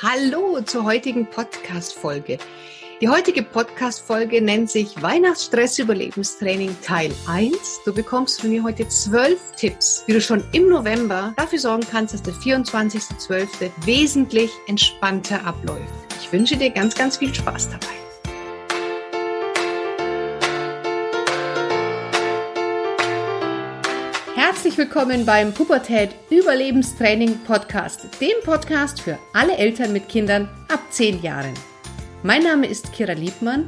Hallo zur heutigen Podcast-Folge. Die heutige Podcast-Folge nennt sich Weihnachtsstress-Überlebenstraining Teil 1. Du bekommst von mir heute zwölf Tipps, wie du schon im November dafür sorgen kannst, dass der 24.12. wesentlich entspannter abläuft. Ich wünsche dir ganz, ganz viel Spaß dabei. Willkommen beim Pubertät Überlebenstraining Podcast, dem Podcast für alle Eltern mit Kindern ab 10 Jahren. Mein Name ist Kira Liebmann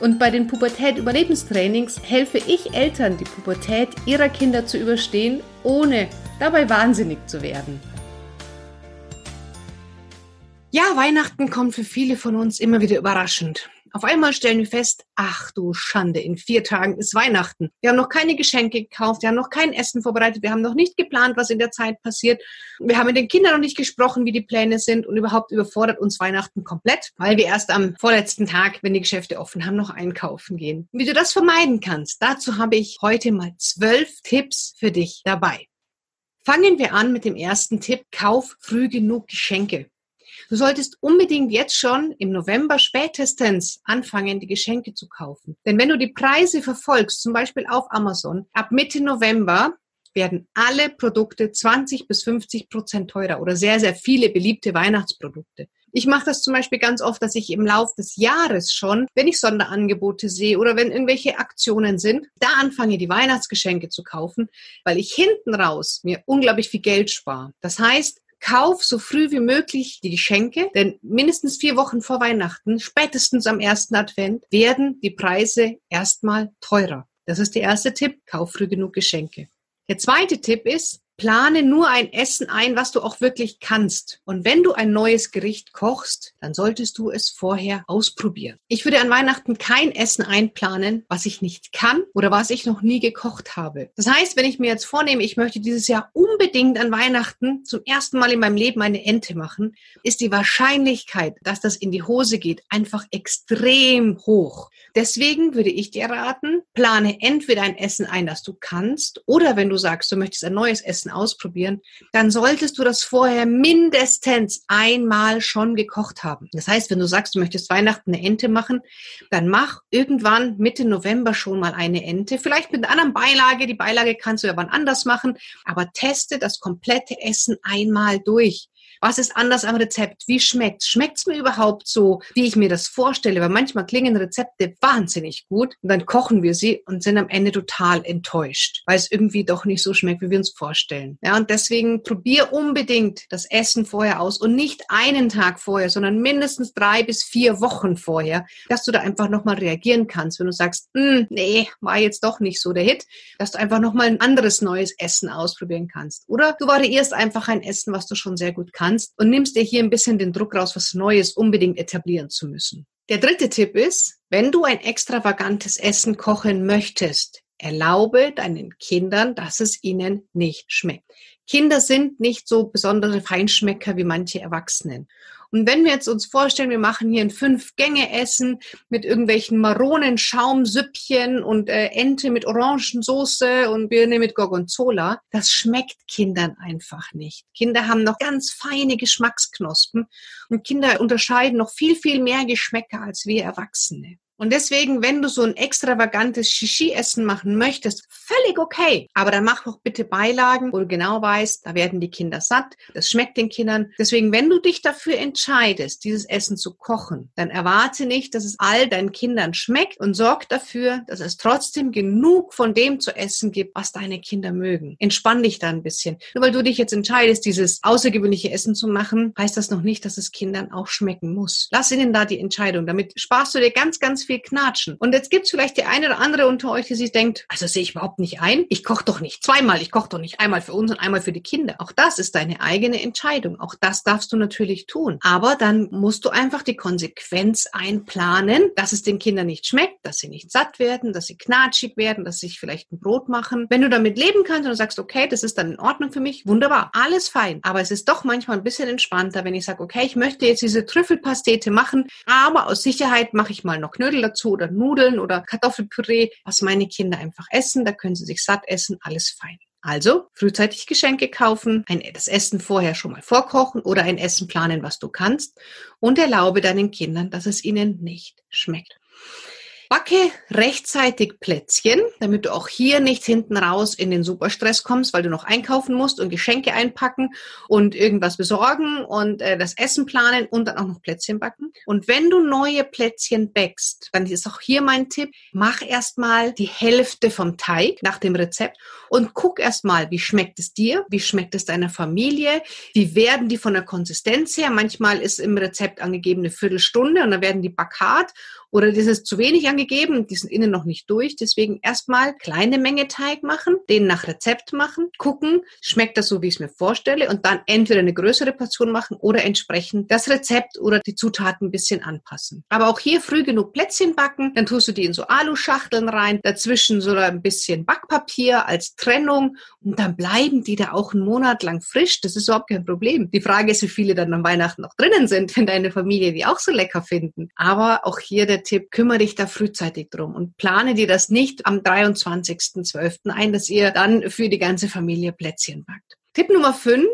und bei den Pubertät Überlebenstrainings helfe ich Eltern, die Pubertät ihrer Kinder zu überstehen, ohne dabei wahnsinnig zu werden. Ja, Weihnachten kommt für viele von uns immer wieder überraschend. Auf einmal stellen wir fest, ach du Schande, in vier Tagen ist Weihnachten. Wir haben noch keine Geschenke gekauft, wir haben noch kein Essen vorbereitet, wir haben noch nicht geplant, was in der Zeit passiert. Wir haben mit den Kindern noch nicht gesprochen, wie die Pläne sind und überhaupt überfordert uns Weihnachten komplett, weil wir erst am vorletzten Tag, wenn die Geschäfte offen haben, noch einkaufen gehen. Wie du das vermeiden kannst, dazu habe ich heute mal zwölf Tipps für dich dabei. Fangen wir an mit dem ersten Tipp, kauf früh genug Geschenke. Du solltest unbedingt jetzt schon im November spätestens anfangen, die Geschenke zu kaufen. Denn wenn du die Preise verfolgst, zum Beispiel auf Amazon, ab Mitte November werden alle Produkte 20 bis 50 Prozent teurer oder sehr, sehr viele beliebte Weihnachtsprodukte. Ich mache das zum Beispiel ganz oft, dass ich im Lauf des Jahres schon, wenn ich Sonderangebote sehe oder wenn irgendwelche Aktionen sind, da anfange, die Weihnachtsgeschenke zu kaufen, weil ich hinten raus mir unglaublich viel Geld spare. Das heißt, Kauf so früh wie möglich die Geschenke, denn mindestens vier Wochen vor Weihnachten, spätestens am ersten Advent, werden die Preise erstmal teurer. Das ist der erste Tipp. Kauf früh genug Geschenke. Der zweite Tipp ist, plane nur ein Essen ein, was du auch wirklich kannst. Und wenn du ein neues Gericht kochst, dann solltest du es vorher ausprobieren. Ich würde an Weihnachten kein Essen einplanen, was ich nicht kann oder was ich noch nie gekocht habe. Das heißt, wenn ich mir jetzt vornehme, ich möchte dieses Jahr unbedingt an Weihnachten zum ersten Mal in meinem Leben eine Ente machen, ist die Wahrscheinlichkeit, dass das in die Hose geht, einfach extrem hoch. Deswegen würde ich dir raten, plane entweder ein Essen ein, das du kannst, oder wenn du sagst, du möchtest ein neues Essen Essen ausprobieren, dann solltest du das vorher mindestens einmal schon gekocht haben. Das heißt, wenn du sagst, du möchtest Weihnachten eine Ente machen, dann mach irgendwann Mitte November schon mal eine Ente. Vielleicht mit einer anderen Beilage. Die Beilage kannst du ja wann anders machen, aber teste das komplette Essen einmal durch. Was ist anders am Rezept? Wie schmeckt's? Schmeckt's mir überhaupt so, wie ich mir das vorstelle? Weil manchmal klingen Rezepte wahnsinnig gut und dann kochen wir sie und sind am Ende total enttäuscht, weil es irgendwie doch nicht so schmeckt, wie wir uns vorstellen. Ja, und deswegen probier unbedingt das Essen vorher aus und nicht einen Tag vorher, sondern mindestens drei bis vier Wochen vorher, dass du da einfach nochmal reagieren kannst, wenn du sagst, hm, nee, war jetzt doch nicht so der Hit, dass du einfach nochmal ein anderes neues Essen ausprobieren kannst. Oder du variierst einfach ein Essen, was du schon sehr gut kannst kannst und nimmst dir hier ein bisschen den Druck raus, was Neues unbedingt etablieren zu müssen. Der dritte Tipp ist, wenn du ein extravagantes Essen kochen möchtest, erlaube deinen Kindern, dass es ihnen nicht schmeckt. Kinder sind nicht so besondere Feinschmecker wie manche Erwachsenen. Und wenn wir jetzt uns vorstellen, wir machen hier ein Fünf-Gänge-Essen mit irgendwelchen Maronen, Schaumsüppchen und äh, Ente mit Orangensoße und Birne mit Gorgonzola, das schmeckt Kindern einfach nicht. Kinder haben noch ganz feine Geschmacksknospen und Kinder unterscheiden noch viel, viel mehr Geschmäcker als wir Erwachsene. Und deswegen, wenn du so ein extravagantes Shishi-Essen machen möchtest, völlig okay. Aber dann mach doch bitte Beilagen, wo du genau weißt, da werden die Kinder satt, das schmeckt den Kindern. Deswegen, wenn du dich dafür entscheidest, dieses Essen zu kochen, dann erwarte nicht, dass es all deinen Kindern schmeckt und sorg dafür, dass es trotzdem genug von dem zu essen gibt, was deine Kinder mögen. Entspann dich da ein bisschen. Nur weil du dich jetzt entscheidest, dieses außergewöhnliche Essen zu machen, heißt das noch nicht, dass es Kindern auch schmecken muss. Lass ihnen da die Entscheidung. Damit sparst du dir ganz, ganz viel Knatschen. Und jetzt gibt es vielleicht die eine oder andere unter euch, die sich denkt, also sehe ich überhaupt nicht ein. Ich koche doch nicht zweimal. Ich koche doch nicht einmal für uns und einmal für die Kinder. Auch das ist deine eigene Entscheidung. Auch das darfst du natürlich tun. Aber dann musst du einfach die Konsequenz einplanen, dass es den Kindern nicht schmeckt, dass sie nicht satt werden, dass sie knatschig werden, dass sie sich vielleicht ein Brot machen. Wenn du damit leben kannst und du sagst, okay, das ist dann in Ordnung für mich, wunderbar, alles fein. Aber es ist doch manchmal ein bisschen entspannter, wenn ich sage, okay, ich möchte jetzt diese Trüffelpastete machen, aber aus Sicherheit mache ich mal noch Knödel Knödel dazu oder Nudeln oder Kartoffelpüree, was meine Kinder einfach essen. Da können sie sich satt essen, alles fein. Also frühzeitig Geschenke kaufen, ein, das Essen vorher schon mal vorkochen oder ein Essen planen, was du kannst und erlaube deinen Kindern, dass es ihnen nicht schmeckt. Backe rechtzeitig Plätzchen, damit du auch hier nicht hinten raus in den Superstress kommst, weil du noch einkaufen musst und Geschenke einpacken und irgendwas besorgen und äh, das Essen planen und dann auch noch Plätzchen backen. Und wenn du neue Plätzchen backst, dann ist auch hier mein Tipp, mach erstmal die Hälfte vom Teig nach dem Rezept und guck erstmal, wie schmeckt es dir, wie schmeckt es deiner Familie, wie werden die von der Konsistenz her. Manchmal ist im Rezept angegeben eine Viertelstunde und dann werden die backhart oder das ist zu wenig angegeben, die sind innen noch nicht durch. Deswegen erstmal kleine Menge Teig machen, den nach Rezept machen, gucken, schmeckt das so, wie ich es mir vorstelle und dann entweder eine größere Portion machen oder entsprechend das Rezept oder die Zutaten ein bisschen anpassen. Aber auch hier früh genug Plätzchen backen, dann tust du die in so Aluschachteln rein, dazwischen so ein bisschen Backpapier als Trennung und dann bleiben die da auch einen Monat lang frisch. Das ist überhaupt kein Problem. Die Frage ist, wie viele dann am Weihnachten noch drinnen sind, wenn deine Familie die auch so lecker finden. Aber auch hier der Tipp, kümmere dich da frühzeitig drum und plane dir das nicht am 23.12. ein, dass ihr dann für die ganze Familie Plätzchen backt. Tipp Nummer 5.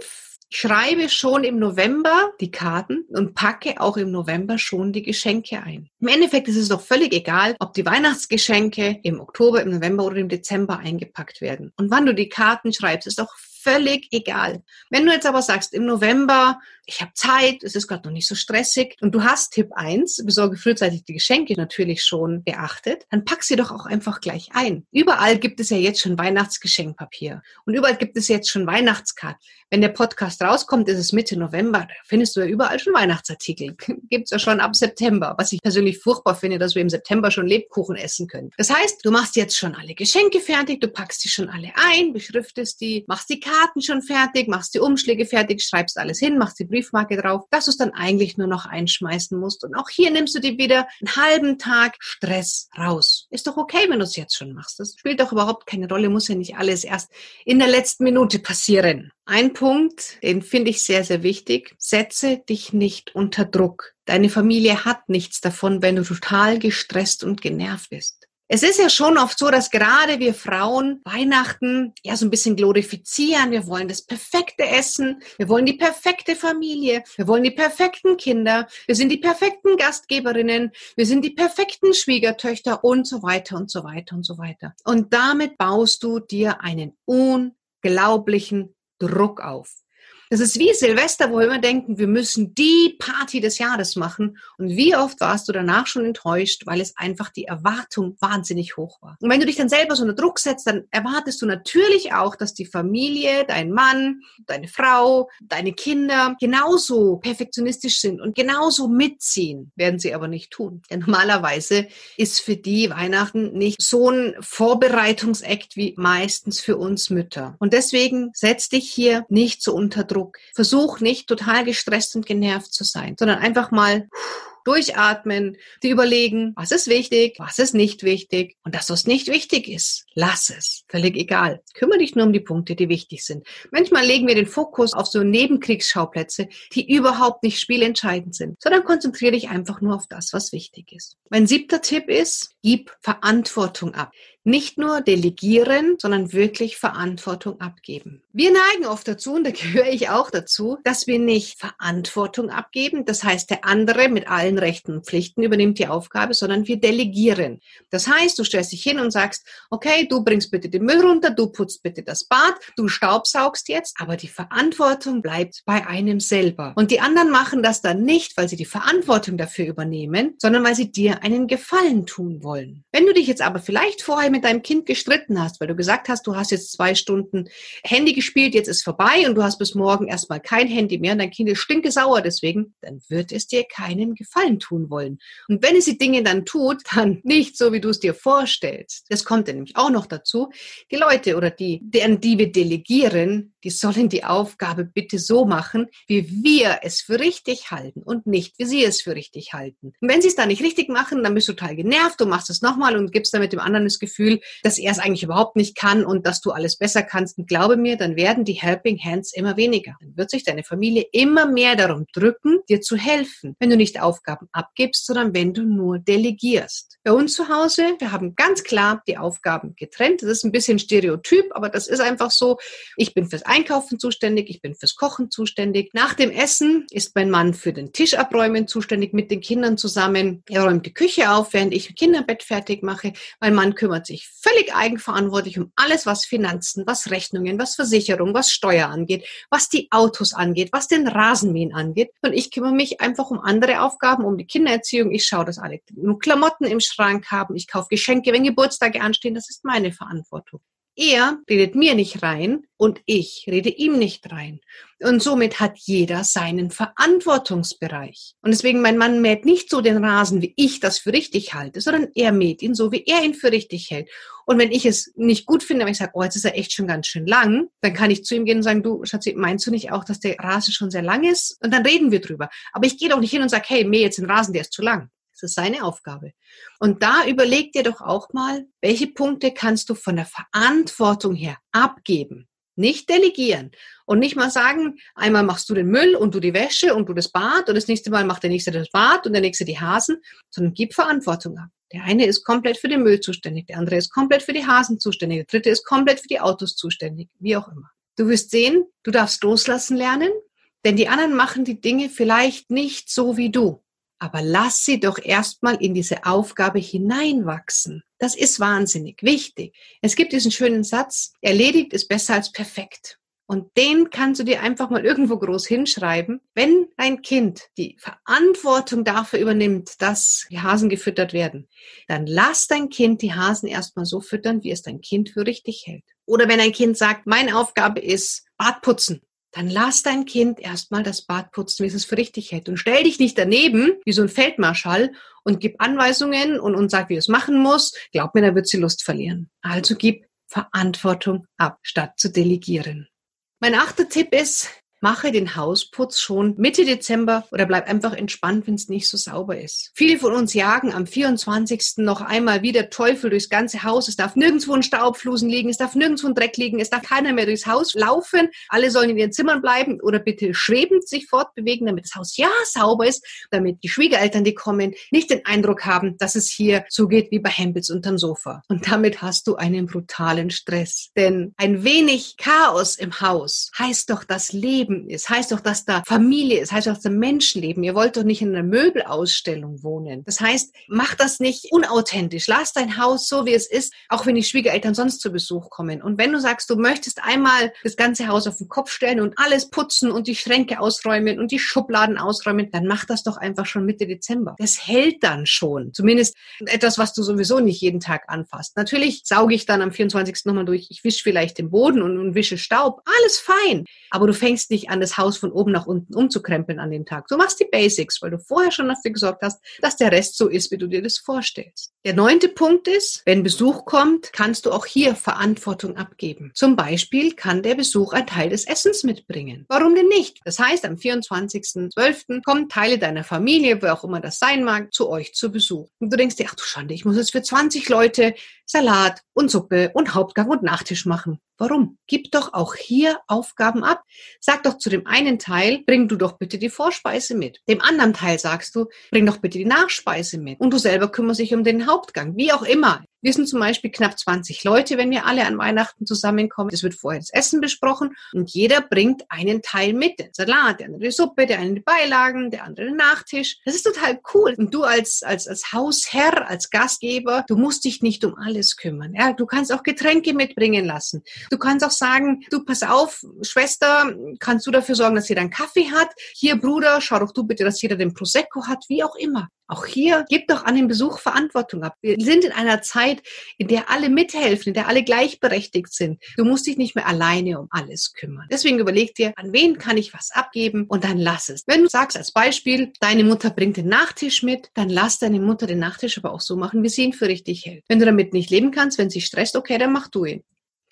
Schreibe schon im November die Karten und packe auch im November schon die Geschenke ein. Im Endeffekt ist es doch völlig egal, ob die Weihnachtsgeschenke im Oktober, im November oder im Dezember eingepackt werden. Und wann du die Karten schreibst, ist doch völlig egal. Wenn du jetzt aber sagst, im November, ich habe Zeit, es ist gerade noch nicht so stressig und du hast Tipp 1, besorge frühzeitig die Geschenke natürlich schon beachtet, dann pack sie doch auch einfach gleich ein. Überall gibt es ja jetzt schon Weihnachtsgeschenkpapier und überall gibt es jetzt schon Weihnachtskarten. Wenn der Podcast rauskommt, ist es Mitte November, da findest du ja überall schon Weihnachtsartikel. Gibt es ja schon ab September, was ich persönlich furchtbar finde, dass wir im September schon Lebkuchen essen können. Das heißt, du machst jetzt schon alle Geschenke fertig, du packst die schon alle ein, beschriftest die, machst die Karten schon fertig, machst die Umschläge fertig, schreibst alles hin, machst die Briefmarke drauf, dass du es dann eigentlich nur noch einschmeißen musst. Und auch hier nimmst du dir wieder einen halben Tag Stress raus. Ist doch okay, wenn du es jetzt schon machst. Das spielt doch überhaupt keine Rolle, muss ja nicht alles erst in der letzten Minute passieren. Ein Punkt, den finde ich sehr, sehr wichtig. Setze dich nicht unter Druck. Deine Familie hat nichts davon, wenn du total gestresst und genervt bist. Es ist ja schon oft so, dass gerade wir Frauen Weihnachten ja so ein bisschen glorifizieren. Wir wollen das perfekte Essen. Wir wollen die perfekte Familie. Wir wollen die perfekten Kinder. Wir sind die perfekten Gastgeberinnen. Wir sind die perfekten Schwiegertöchter und so weiter und so weiter und so weiter. Und damit baust du dir einen unglaublichen Druck auf. Das ist wie Silvester, wo wir immer denken, wir müssen die Party des Jahres machen. Und wie oft warst du danach schon enttäuscht, weil es einfach die Erwartung wahnsinnig hoch war. Und wenn du dich dann selber so unter Druck setzt, dann erwartest du natürlich auch, dass die Familie, dein Mann, deine Frau, deine Kinder genauso perfektionistisch sind und genauso mitziehen. Werden sie aber nicht tun. Denn normalerweise ist für die Weihnachten nicht so ein Vorbereitungsakt wie meistens für uns Mütter. Und deswegen setz dich hier nicht so unter Druck Druck. Versuch nicht total gestresst und genervt zu sein, sondern einfach mal durchatmen, die überlegen, was ist wichtig, was ist nicht wichtig und das nicht wichtig ist, lass es. Völlig egal. Kümmere dich nur um die Punkte, die wichtig sind. Manchmal legen wir den Fokus auf so Nebenkriegsschauplätze, die überhaupt nicht spielentscheidend sind, sondern konzentriere dich einfach nur auf das, was wichtig ist. Mein siebter Tipp ist, gib Verantwortung ab. Nicht nur delegieren, sondern wirklich Verantwortung abgeben. Wir neigen oft dazu, und da gehöre ich auch dazu, dass wir nicht Verantwortung abgeben. Das heißt, der andere mit allen Rechten und Pflichten übernimmt die Aufgabe, sondern wir delegieren. Das heißt, du stellst dich hin und sagst, okay, du bringst bitte den Müll runter, du putzt bitte das Bad, du staubsaugst jetzt, aber die Verantwortung bleibt bei einem selber. Und die anderen machen das dann nicht, weil sie die Verantwortung dafür übernehmen, sondern weil sie dir einen Gefallen tun wollen. Wenn du dich jetzt aber vielleicht vorher mit deinem Kind gestritten hast, weil du gesagt hast, du hast jetzt zwei Stunden Handy gespielt, jetzt ist vorbei und du hast bis morgen erstmal kein Handy mehr und dein Kind ist stinkesauer deswegen, dann wird es dir keinen Gefallen tun wollen. Und wenn es die Dinge dann tut, dann nicht so, wie du es dir vorstellst. Das kommt dann nämlich auch noch dazu. Die Leute oder die, an die wir delegieren, die sollen die Aufgabe bitte so machen, wie wir es für richtig halten und nicht, wie sie es für richtig halten. Und wenn sie es dann nicht richtig machen, dann bist du total genervt, du machst es nochmal und gibst damit dem anderen das Gefühl, dass er es eigentlich überhaupt nicht kann und dass du alles besser kannst. Und glaube mir, dann werden die Helping Hands immer weniger. Dann wird sich deine Familie immer mehr darum drücken, dir zu helfen, wenn du nicht Aufgaben abgibst, sondern wenn du nur delegierst. Bei uns zu Hause, wir haben ganz klar die Aufgaben getrennt. Das ist ein bisschen Stereotyp, aber das ist einfach so. Ich bin fürs Einkaufen zuständig, ich bin fürs Kochen zuständig. Nach dem Essen ist mein Mann für den Tisch abräumen zuständig mit den Kindern zusammen. Er räumt die Küche auf, während ich Kinderbett fertig mache. Mein Mann kümmert sich völlig eigenverantwortlich um alles, was Finanzen, was Rechnungen, was Versicherung, was Steuer angeht, was die Autos angeht, was den Rasenmähen angeht. Und ich kümmere mich einfach um andere Aufgaben, um die Kindererziehung. Ich schaue, dass alle Klamotten im Schrank haben. Ich kaufe Geschenke, wenn Geburtstage anstehen. Das ist meine Verantwortung. Er redet mir nicht rein und ich rede ihm nicht rein. Und somit hat jeder seinen Verantwortungsbereich. Und deswegen, mein Mann mäht nicht so den Rasen, wie ich das für richtig halte, sondern er mäht ihn so, wie er ihn für richtig hält. Und wenn ich es nicht gut finde, wenn ich sage, oh, jetzt ist er echt schon ganz schön lang, dann kann ich zu ihm gehen und sagen, du, Schatzi, meinst du nicht auch, dass der Rasen schon sehr lang ist? Und dann reden wir drüber. Aber ich gehe doch nicht hin und sage, hey, mäh jetzt den Rasen, der ist zu lang. Das ist seine Aufgabe. Und da überleg dir doch auch mal, welche Punkte kannst du von der Verantwortung her abgeben. Nicht delegieren und nicht mal sagen, einmal machst du den Müll und du die Wäsche und du das Bad und das nächste Mal macht der nächste das Bad und der nächste die Hasen, sondern gib Verantwortung ab. Der eine ist komplett für den Müll zuständig, der andere ist komplett für die Hasen zuständig, der dritte ist komplett für die Autos zuständig, wie auch immer. Du wirst sehen, du darfst loslassen lernen, denn die anderen machen die Dinge vielleicht nicht so wie du aber lass sie doch erstmal in diese Aufgabe hineinwachsen. Das ist wahnsinnig wichtig. Es gibt diesen schönen Satz, erledigt ist besser als perfekt. Und den kannst du dir einfach mal irgendwo groß hinschreiben. Wenn dein Kind die Verantwortung dafür übernimmt, dass die Hasen gefüttert werden, dann lass dein Kind die Hasen erstmal so füttern, wie es dein Kind für richtig hält. Oder wenn ein Kind sagt, meine Aufgabe ist Bad putzen, dann lass dein Kind erstmal das Bad putzen, wie es es für richtig hält. Und stell dich nicht daneben, wie so ein Feldmarschall, und gib Anweisungen und, und sag, wie es machen muss. Glaub mir, da wird sie Lust verlieren. Also gib Verantwortung ab, statt zu delegieren. Mein achter Tipp ist, mache den Hausputz schon Mitte Dezember oder bleib einfach entspannt, wenn es nicht so sauber ist. Viele von uns jagen am 24. noch einmal wieder Teufel durchs ganze Haus. Es darf nirgendwo ein Staubflusen liegen, es darf nirgendwo ein Dreck liegen, es darf keiner mehr durchs Haus laufen. Alle sollen in ihren Zimmern bleiben oder bitte schwebend sich fortbewegen, damit das Haus ja sauber ist, damit die Schwiegereltern, die kommen, nicht den Eindruck haben, dass es hier so geht wie bei Hempels unterm Sofa. Und damit hast du einen brutalen Stress. Denn ein wenig Chaos im Haus heißt doch das Leben Leben ist. Heißt doch, dass da Familie ist, heißt doch, dass da Menschen leben. Ihr wollt doch nicht in einer Möbelausstellung wohnen. Das heißt, mach das nicht unauthentisch. Lass dein Haus so, wie es ist, auch wenn die Schwiegereltern sonst zu Besuch kommen. Und wenn du sagst, du möchtest einmal das ganze Haus auf den Kopf stellen und alles putzen und die Schränke ausräumen und die Schubladen ausräumen, dann mach das doch einfach schon Mitte Dezember. Das hält dann schon. Zumindest etwas, was du sowieso nicht jeden Tag anfasst. Natürlich sauge ich dann am 24. nochmal durch. Ich wische vielleicht den Boden und, und wische Staub. Alles fein. Aber du fängst nicht an, das Haus von oben nach unten umzukrempeln an dem Tag. Du machst die Basics, weil du vorher schon dafür gesorgt hast, dass der Rest so ist, wie du dir das vorstellst. Der neunte Punkt ist, wenn Besuch kommt, kannst du auch hier Verantwortung abgeben. Zum Beispiel kann der Besuch ein Teil des Essens mitbringen. Warum denn nicht? Das heißt, am 24.12. kommen Teile deiner Familie, wer auch immer das sein mag, zu euch zu Besuch. Und du denkst dir, ach du Schande, ich muss jetzt für 20 Leute Salat und Suppe und Hauptgang und Nachtisch machen. Warum? Gib doch auch hier Aufgaben ab. Sag doch zu dem einen Teil, bring du doch bitte die Vorspeise mit. Dem anderen Teil sagst du, bring doch bitte die Nachspeise mit. Und du selber kümmerst dich um den Hauptgang. Wie auch immer. Wir sind zum Beispiel knapp 20 Leute, wenn wir alle an Weihnachten zusammenkommen. Es wird vorher das Essen besprochen und jeder bringt einen Teil mit. Den Salat, der andere die Suppe, der eine die Beilagen, der andere den Nachtisch. Das ist total cool. Und du als, als, als Hausherr, als Gastgeber, du musst dich nicht um alles kümmern. Ja, du kannst auch Getränke mitbringen lassen. Du kannst auch sagen, du pass auf, Schwester, kannst du dafür sorgen, dass jeder einen Kaffee hat? Hier, Bruder, schau doch du bitte, dass jeder den Prosecco hat, wie auch immer. Auch hier gib doch an den Besuch Verantwortung ab. Wir sind in einer Zeit, in der alle mithelfen, in der alle gleichberechtigt sind. Du musst dich nicht mehr alleine um alles kümmern. Deswegen überleg dir, an wen kann ich was abgeben und dann lass es. Wenn du sagst als Beispiel, deine Mutter bringt den Nachtisch mit, dann lass deine Mutter den Nachtisch aber auch so machen, wie sie ihn für richtig hält. Wenn du damit nicht leben kannst, wenn sie stresst, okay, dann mach du ihn.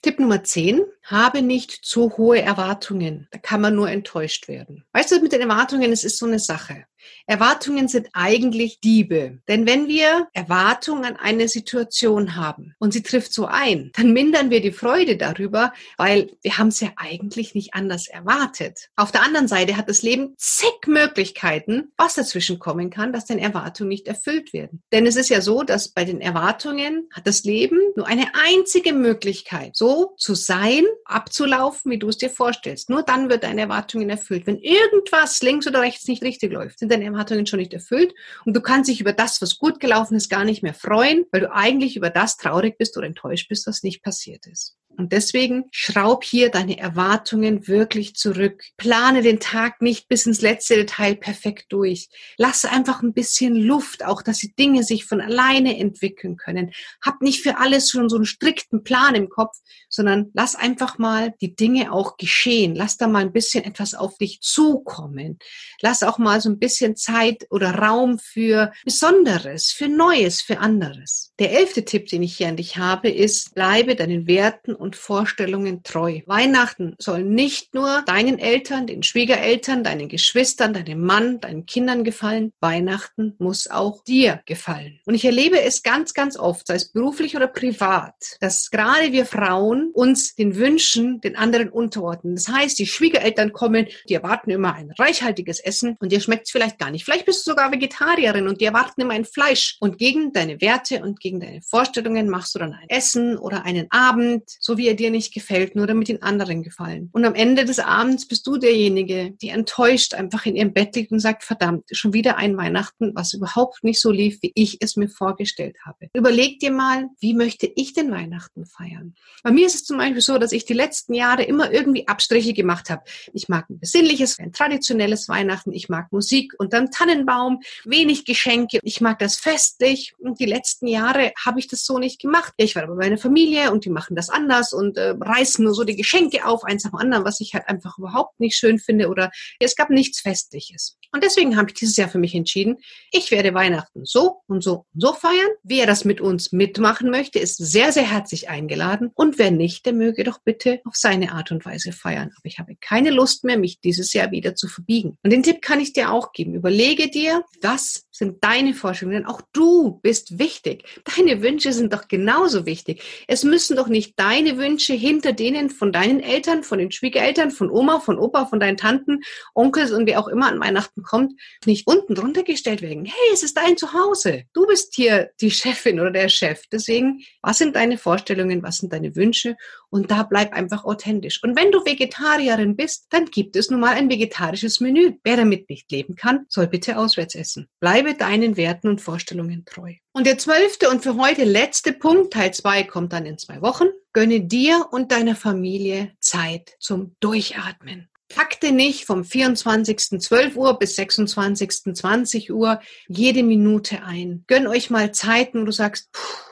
Tipp Nummer 10, habe nicht zu hohe Erwartungen. Da kann man nur enttäuscht werden. Weißt du, mit den Erwartungen, es ist so eine Sache. Erwartungen sind eigentlich Diebe. Denn wenn wir Erwartungen an eine Situation haben und sie trifft so ein, dann mindern wir die Freude darüber, weil wir haben es ja eigentlich nicht anders erwartet. Auf der anderen Seite hat das Leben zig Möglichkeiten, was dazwischen kommen kann, dass den Erwartungen nicht erfüllt werden. Denn es ist ja so, dass bei den Erwartungen hat das Leben nur eine einzige Möglichkeit, so zu sein, abzulaufen, wie du es dir vorstellst. Nur dann wird deine Erwartungen erfüllt. Wenn irgendwas links oder rechts nicht richtig läuft, sind deine Erwartungen schon nicht erfüllt und du kannst dich über das, was gut gelaufen ist, gar nicht mehr freuen, weil du eigentlich über das traurig bist oder enttäuscht bist, was nicht passiert ist. Und deswegen schraub hier deine Erwartungen wirklich zurück. Plane den Tag nicht bis ins letzte Detail perfekt durch. Lass einfach ein bisschen Luft, auch dass die Dinge sich von alleine entwickeln können. Hab nicht für alles schon so einen strikten Plan im Kopf, sondern lass einfach mal die Dinge auch geschehen. Lass da mal ein bisschen etwas auf dich zukommen. Lass auch mal so ein bisschen Zeit oder Raum für Besonderes, für Neues, für anderes. Der elfte Tipp, den ich hier an dich habe, ist, bleibe deinen Werten und Vorstellungen treu. Weihnachten soll nicht nur deinen Eltern, den Schwiegereltern, deinen Geschwistern, deinem Mann, deinen Kindern gefallen. Weihnachten muss auch dir gefallen. Und ich erlebe es ganz, ganz oft, sei es beruflich oder privat, dass gerade wir Frauen uns den Wünschen den anderen unterordnen. Das heißt, die Schwiegereltern kommen, die erwarten immer ein reichhaltiges Essen und dir schmeckt es vielleicht gar nicht. Vielleicht bist du sogar Vegetarierin und die erwarten immer ein Fleisch. Und gegen deine Werte und gegen deine Vorstellungen machst du dann ein Essen oder einen Abend, so so wie er dir nicht gefällt, nur damit den anderen gefallen. Und am Ende des Abends bist du derjenige, die enttäuscht einfach in ihrem Bett liegt und sagt, verdammt, schon wieder ein Weihnachten, was überhaupt nicht so lief, wie ich es mir vorgestellt habe. Überleg dir mal, wie möchte ich den Weihnachten feiern? Bei mir ist es zum Beispiel so, dass ich die letzten Jahre immer irgendwie Abstriche gemacht habe. Ich mag ein besinnliches, ein traditionelles Weihnachten. Ich mag Musik unterm Tannenbaum, wenig Geschenke. Ich mag das festlich. Und die letzten Jahre habe ich das so nicht gemacht. Ich war bei meiner Familie und die machen das anders anders und äh, reißen nur so die Geschenke auf, eins nach dem anderen, was ich halt einfach überhaupt nicht schön finde oder es gab nichts Festliches. Und deswegen habe ich dieses Jahr für mich entschieden, ich werde Weihnachten so und so und so feiern. Wer das mit uns mitmachen möchte, ist sehr, sehr herzlich eingeladen. Und wer nicht, der möge doch bitte auf seine Art und Weise feiern. Aber ich habe keine Lust mehr, mich dieses Jahr wieder zu verbiegen. Und den Tipp kann ich dir auch geben. Überlege dir, was sind deine Vorstellungen, denn auch du bist wichtig. Deine Wünsche sind doch genauso wichtig. Es müssen doch nicht deine Wünsche hinter denen von deinen Eltern, von den Schwiegereltern, von Oma, von Opa, von deinen Tanten, Onkels und wer auch immer an Weihnachten kommt, nicht unten drunter gestellt werden. Hey, es ist dein Zuhause. Du bist hier die Chefin oder der Chef. Deswegen, was sind deine Vorstellungen, was sind deine Wünsche? Und da bleib einfach authentisch. Und wenn du Vegetarierin bist, dann gibt es nun mal ein vegetarisches Menü. Wer damit nicht leben kann, soll bitte auswärts essen. Bleibe deinen Werten und Vorstellungen treu. Und der zwölfte und für heute letzte Punkt, Teil zwei, kommt dann in zwei Wochen. Gönne dir und deiner Familie Zeit zum Durchatmen. Takte nicht vom 24. 12 Uhr bis 26. 20 Uhr jede Minute ein. Gönn euch mal Zeiten, wo du sagst, puh,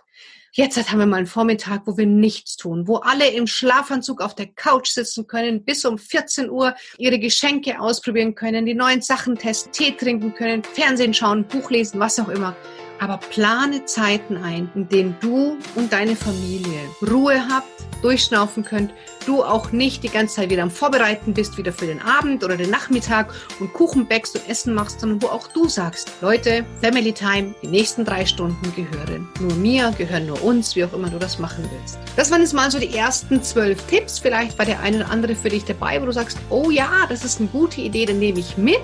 Jetzt haben wir mal einen Vormittag, wo wir nichts tun, wo alle im Schlafanzug auf der Couch sitzen können, bis um 14 Uhr ihre Geschenke ausprobieren können, die neuen Sachen testen, Tee trinken können, Fernsehen schauen, Buch lesen, was auch immer. Aber plane Zeiten ein, in denen du und deine Familie Ruhe habt, durchschnaufen könnt, du auch nicht die ganze Zeit wieder am Vorbereiten bist, wieder für den Abend oder den Nachmittag und Kuchen backst und Essen machst, sondern wo auch du sagst, Leute, Family Time, die nächsten drei Stunden gehören nur mir, gehören nur uns, wie auch immer du das machen willst. Das waren jetzt mal so die ersten zwölf Tipps. Vielleicht war der eine oder andere für dich dabei, wo du sagst, oh ja, das ist eine gute Idee, dann nehme ich mit.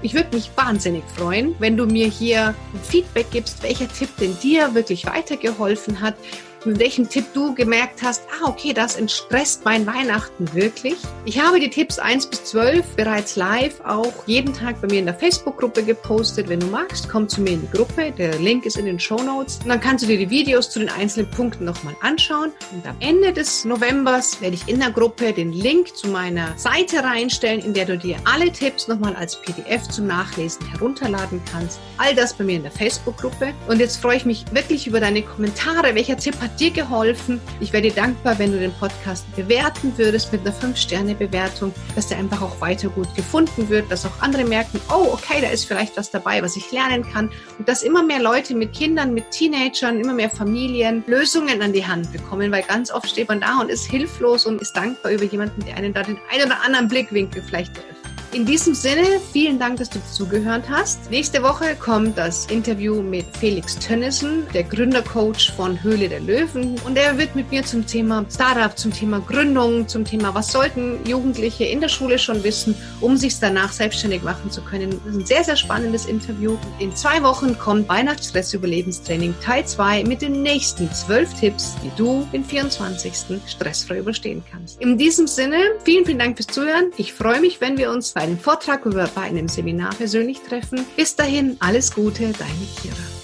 Ich würde mich wahnsinnig freuen, wenn du mir hier ein Feedback gibst, welcher Tipp denn dir wirklich weitergeholfen hat mit welchem Tipp du gemerkt hast, ah, okay, das entstresst mein Weihnachten wirklich. Ich habe die Tipps 1 bis 12 bereits live auch jeden Tag bei mir in der Facebook-Gruppe gepostet. Wenn du magst, komm zu mir in die Gruppe. Der Link ist in den Show Notes. Und dann kannst du dir die Videos zu den einzelnen Punkten nochmal anschauen. Und am Ende des Novembers werde ich in der Gruppe den Link zu meiner Seite reinstellen, in der du dir alle Tipps nochmal als PDF zum Nachlesen herunterladen kannst. All das bei mir in der Facebook-Gruppe. Und jetzt freue ich mich wirklich über deine Kommentare. Welcher Tipp hat dir geholfen. Ich wäre dir dankbar, wenn du den Podcast bewerten würdest mit einer 5-Sterne-Bewertung, dass der einfach auch weiter gut gefunden wird, dass auch andere merken, oh, okay, da ist vielleicht was dabei, was ich lernen kann. Und dass immer mehr Leute mit Kindern, mit Teenagern, immer mehr Familien Lösungen an die Hand bekommen, weil ganz oft steht man da und ist hilflos und ist dankbar über jemanden, der einen da den einen oder anderen Blickwinkel vielleicht. In diesem Sinne, vielen Dank, dass du zugehört hast. Nächste Woche kommt das Interview mit Felix Tönnissen, der Gründercoach von Höhle der Löwen. Und er wird mit mir zum Thema Startup, zum Thema Gründung, zum Thema, was sollten Jugendliche in der Schule schon wissen, um sich danach selbstständig machen zu können. Das ist ein sehr, sehr spannendes Interview. In zwei Wochen kommt Weihnachtsstress-Überlebenstraining Teil 2 mit den nächsten zwölf Tipps, die du den 24. stressfrei überstehen kannst. In diesem Sinne, vielen, vielen Dank fürs Zuhören. Ich freue mich, wenn wir uns einem Vortrag oder bei einem Seminar persönlich treffen. Bis dahin, alles Gute, deine Kira.